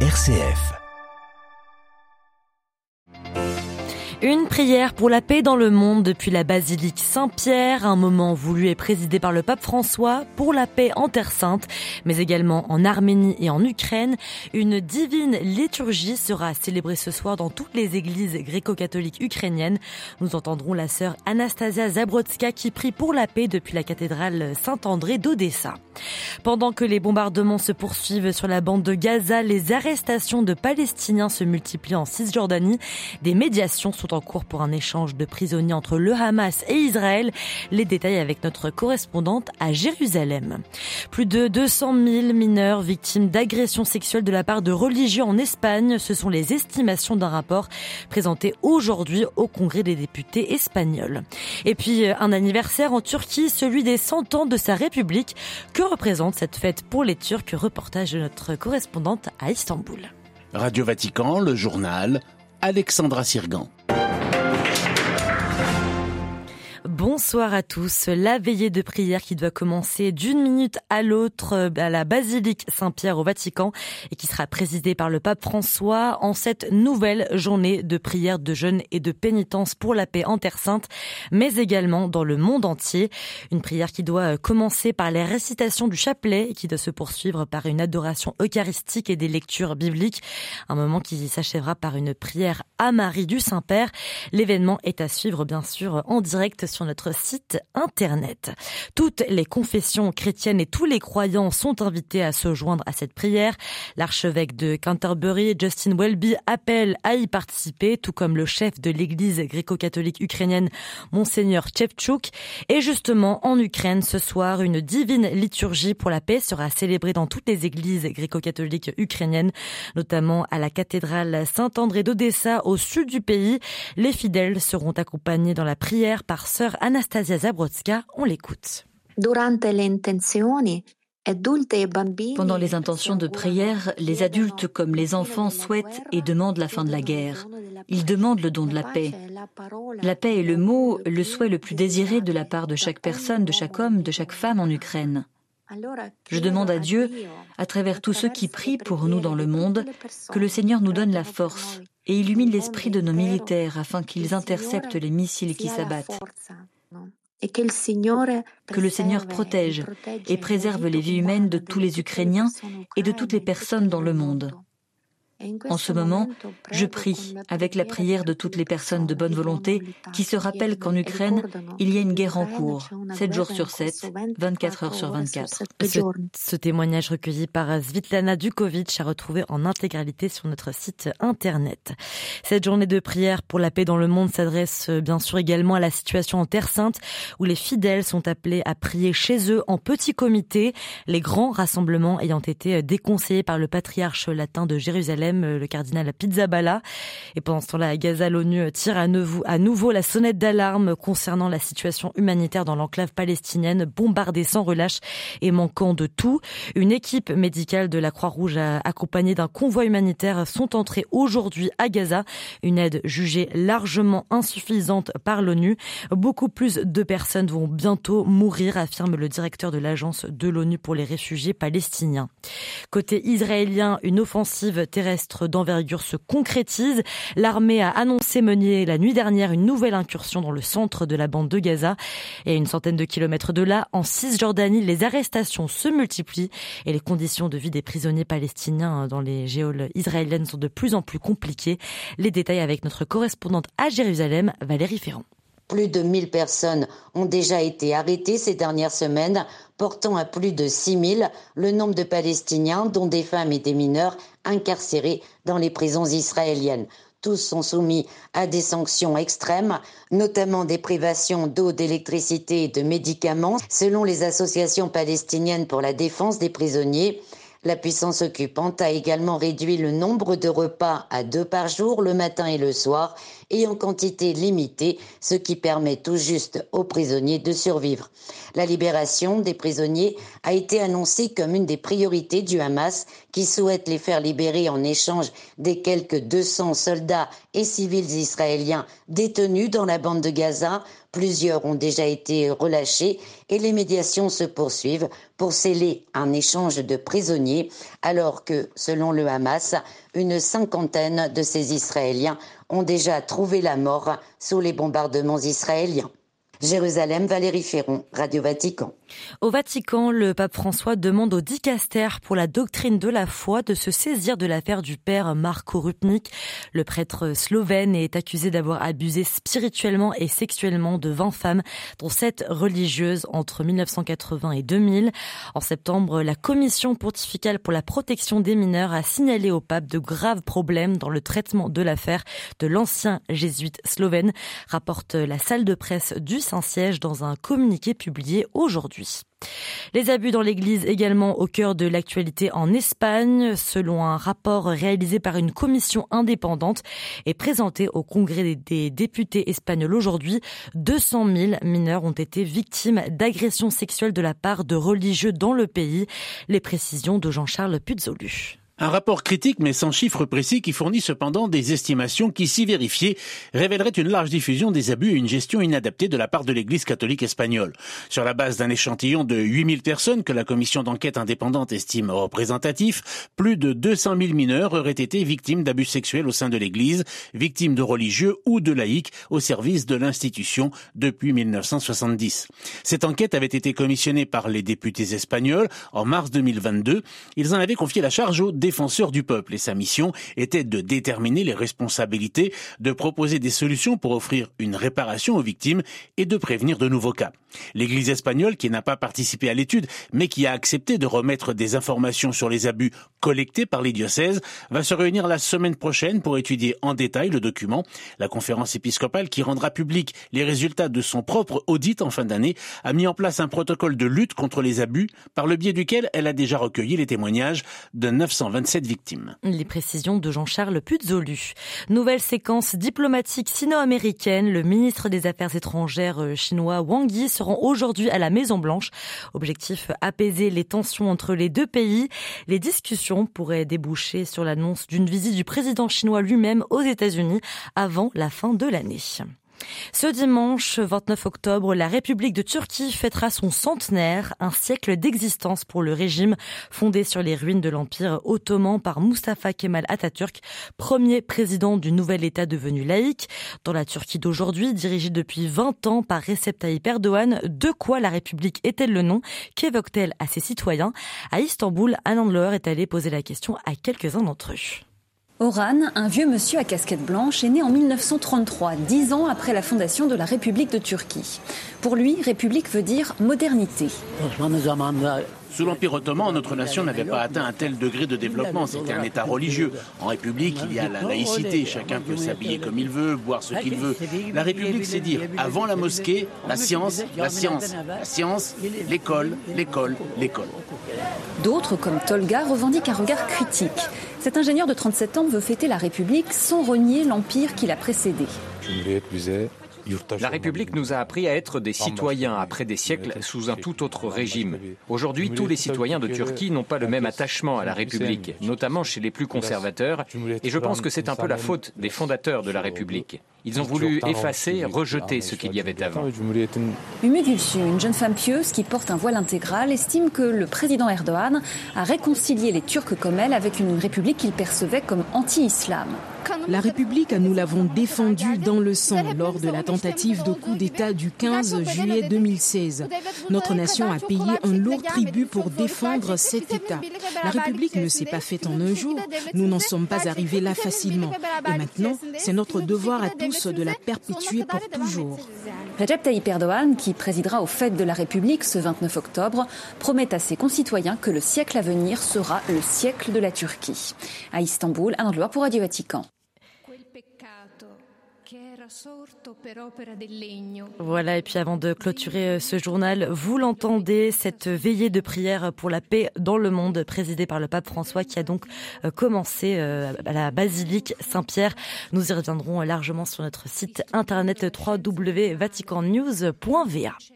RCF. Une prière pour la paix dans le monde depuis la basilique Saint-Pierre, un moment voulu et présidé par le pape François pour la paix en Terre Sainte, mais également en Arménie et en Ukraine. Une divine liturgie sera célébrée ce soir dans toutes les églises gréco-catholiques ukrainiennes. Nous entendrons la sœur Anastasia Zabrotska qui prie pour la paix depuis la cathédrale Saint-André d'Odessa. Pendant que les bombardements se poursuivent sur la bande de Gaza, les arrestations de Palestiniens se multiplient en Cisjordanie. Des médiations sont cours pour un échange de prisonniers entre le Hamas et Israël. Les détails avec notre correspondante à Jérusalem. Plus de 200 000 mineurs victimes d'agressions sexuelles de la part de religieux en Espagne. Ce sont les estimations d'un rapport présenté aujourd'hui au Congrès des députés espagnols. Et puis un anniversaire en Turquie, celui des 100 ans de sa République. Que représente cette fête pour les Turcs? Reportage de notre correspondante à Istanbul. Radio Vatican, le journal, Alexandra Sirgan. Bonsoir à tous. La veillée de prière qui doit commencer d'une minute à l'autre euh, à la basilique Saint-Pierre au Vatican et qui sera présidée par le pape François en cette nouvelle journée de prière, de jeûne et de pénitence pour la paix en Terre Sainte, mais également dans le monde entier. Une prière qui doit euh, commencer par les récitations du chapelet et qui doit se poursuivre par une adoration eucharistique et des lectures bibliques. Un moment qui s'achèvera par une prière à Marie du Saint-Père. L'événement est à suivre bien sûr en direct sur notre site internet. Toutes les confessions chrétiennes et tous les croyants sont invités à se joindre à cette prière. L'archevêque de Canterbury, Justin Welby, appelle à y participer, tout comme le chef de l'église gréco-catholique ukrainienne, Monseigneur Chevchuk. Et justement, en Ukraine, ce soir, une divine liturgie pour la paix sera célébrée dans toutes les églises gréco-catholiques ukrainiennes, notamment à la cathédrale Saint-André d'Odessa au sud du pays. Les fidèles seront accompagnés dans la prière par sœur Anastasia Zabrotska, on l'écoute. Pendant les intentions de prière, les adultes comme les enfants souhaitent et demandent la fin de la guerre. Ils demandent le don de la paix. La paix est le mot, le souhait le plus désiré de la part de chaque personne, de chaque homme, de chaque femme en Ukraine. Je demande à Dieu, à travers tous ceux qui prient pour nous dans le monde, que le Seigneur nous donne la force et illumine l'esprit de nos militaires afin qu'ils interceptent les missiles qui s'abattent. Que le Seigneur protège et préserve les vies humaines de tous les Ukrainiens et de toutes les personnes dans le monde. En ce moment, je prie avec la prière de toutes les personnes de bonne volonté qui se rappellent qu'en Ukraine, il y a une guerre en cours, 7 jours sur 7, 24 heures sur 24. Ce, témoignage recueilli par Svitlana Dukovic a retrouvé en intégralité sur notre site internet. Cette journée de prière pour la paix dans le monde s'adresse bien sûr également à la situation en Terre Sainte où les fidèles sont appelés à prier chez eux en petit comité, les grands rassemblements ayant été déconseillés par le patriarche latin de Jérusalem euh, le cardinal Pizzaballa. Et pendant ce temps-là, à Gaza, l'ONU tire à nouveau, la sonnette d'alarme concernant la situation humanitaire dans l'enclave palestinienne, bombardée sans relâche et manquant de tout. Une équipe médicale de la Croix-Rouge accompagnée d'un convoi humanitaire sont entrés aujourd'hui à Gaza. Une aide jugée largement insuffisante par l'ONU. Beaucoup plus de personnes vont bientôt mourir, affirme le directeur de l'agence de l'ONU pour les réfugiés palestiniens. Côté israélien, une offensive terrestre d'envergure se concrétise. L'armée a annoncé mener la nuit dernière une nouvelle incursion dans le centre de la bande de Gaza. Et une centaine de kilomètres de là, en Cisjordanie, les arrestations se multiplient et les conditions de vie des prisonniers palestiniens dans les géoles israéliennes sont de plus en plus compliquées. Les détails avec notre correspondante à Jérusalem, Valérie Ferrand. Plus de 1000 personnes ont déjà été arrêtées ces dernières semaines, portant à plus de 6000 le nombre de Palestiniens, dont des femmes et des mineurs, incarcérés dans les prisons israéliennes. Tous sont soumis à des sanctions extrêmes, notamment des privations d'eau, d'électricité et de médicaments, selon les associations palestiniennes pour la défense des prisonniers. La puissance occupante a également réduit le nombre de repas à deux par jour, le matin et le soir, et en quantité limitée, ce qui permet tout juste aux prisonniers de survivre. La libération des prisonniers a été annoncée comme une des priorités du Hamas qui souhaite les faire libérer en échange des quelques 200 soldats et civils israéliens détenus dans la bande de Gaza. Plusieurs ont déjà été relâchés et les médiations se poursuivent pour sceller un échange de prisonniers alors que, selon le Hamas, une cinquantaine de ces Israéliens ont déjà trouvé la mort sous les bombardements israéliens. Jérusalem, Valérie Ferron, Radio Vatican. Au Vatican, le pape François demande au dicaster pour la doctrine de la foi de se saisir de l'affaire du père Marko Rupnik. Le prêtre slovène est accusé d'avoir abusé spirituellement et sexuellement de 20 femmes, dont 7 religieuses entre 1980 et 2000. En septembre, la commission pontificale pour la protection des mineurs a signalé au pape de graves problèmes dans le traitement de l'affaire de l'ancien jésuite slovène, rapporte la salle de presse du Saint-Siège dans un communiqué publié aujourd'hui. Les abus dans l'Église également au cœur de l'actualité en Espagne, selon un rapport réalisé par une commission indépendante et présenté au Congrès des députés espagnols aujourd'hui, 200 000 mineurs ont été victimes d'agressions sexuelles de la part de religieux dans le pays. Les précisions de Jean-Charles Puzolu. Un rapport critique mais sans chiffres précis qui fournit cependant des estimations qui, si vérifiées, révéleraient une large diffusion des abus et une gestion inadaptée de la part de l'Église catholique espagnole. Sur la base d'un échantillon de 8000 personnes que la commission d'enquête indépendante estime représentatif, plus de 200 000 mineurs auraient été victimes d'abus sexuels au sein de l'Église, victimes de religieux ou de laïcs au service de l'institution depuis 1970. Cette enquête avait été commissionnée par les députés espagnols en mars 2022. Ils en avaient confié la charge aux défenseur du peuple et sa mission était de déterminer les responsabilités, de proposer des solutions pour offrir une réparation aux victimes et de prévenir de nouveaux cas. L'Église espagnole, qui n'a pas participé à l'étude, mais qui a accepté de remettre des informations sur les abus collectés par les diocèses, va se réunir la semaine prochaine pour étudier en détail le document. La conférence épiscopale, qui rendra public les résultats de son propre audit en fin d'année, a mis en place un protocole de lutte contre les abus, par le biais duquel elle a déjà recueilli les témoignages de 920 27 victimes. Les précisions de Jean-Charles Puzolu. Nouvelle séquence diplomatique sino-américaine. Le ministre des Affaires étrangères euh, chinois Wang Yi se rend aujourd'hui à la Maison Blanche. Objectif apaiser les tensions entre les deux pays. Les discussions pourraient déboucher sur l'annonce d'une visite du président chinois lui-même aux États-Unis avant la fin de l'année. Ce dimanche 29 octobre, la République de Turquie fêtera son centenaire, un siècle d'existence pour le régime fondé sur les ruines de l'Empire ottoman par Mustafa Kemal Atatürk, premier président du nouvel État devenu laïque. Dans la Turquie d'aujourd'hui, dirigée depuis 20 ans par Recep Tayyip Erdogan, de quoi la République est-elle le nom Qu'évoque-t-elle à ses citoyens? À Istanbul, Anne Andler est allé poser la question à quelques-uns d'entre eux. Oran, un vieux monsieur à casquette blanche, est né en 1933, dix ans après la fondation de la République de Turquie. Pour lui, République veut dire modernité. Sous l'Empire ottoman, notre nation n'avait pas atteint un tel degré de développement. C'était un État religieux. En République, il y a la laïcité. Chacun peut s'habiller comme il veut, boire ce qu'il veut. La République, c'est dire, avant la mosquée, la science, la science, la science, l'école, l'école, l'école. D'autres, comme Tolga, revendiquent un regard critique. Cet ingénieur de 37 ans veut fêter la République sans renier l'empire qui l'a précédé. La République nous a appris à être des citoyens après des siècles sous un tout autre régime. Aujourd'hui, tous les citoyens de Turquie n'ont pas le même attachement à la République, notamment chez les plus conservateurs, et je pense que c'est un peu la faute des fondateurs de la République. Ils ont voulu effacer, rejeter ce qu'il y avait avant. Ümmü Gülsü, une jeune femme pieuse qui porte un voile intégral, estime que le président Erdogan a réconcilié les Turcs comme elle avec une république qu'il percevait comme anti-islam. La République, nous l'avons défendue dans le sang lors de la tentative de coup d'État du 15 juillet 2016. Notre nation a payé un lourd tribut pour défendre cet État. La République ne s'est pas faite en un jour. Nous n'en sommes pas arrivés là facilement. Et maintenant, c'est notre devoir à tous de la perpétuer pour toujours. Recep Tayyip Erdogan, qui présidera aux fêtes de la République ce 29 octobre, promet à ses concitoyens que le siècle à venir sera le siècle de la Turquie. À Istanbul, un endroit pour Radio Vatican. Voilà, et puis avant de clôturer euh, ce journal, vous l'entendez, cette veillée de prière pour la paix dans le monde, présidée par le pape François, qui a donc euh, commencé euh, à la basilique Saint-Pierre. Nous y reviendrons largement sur notre site internet www.vaticannews.va.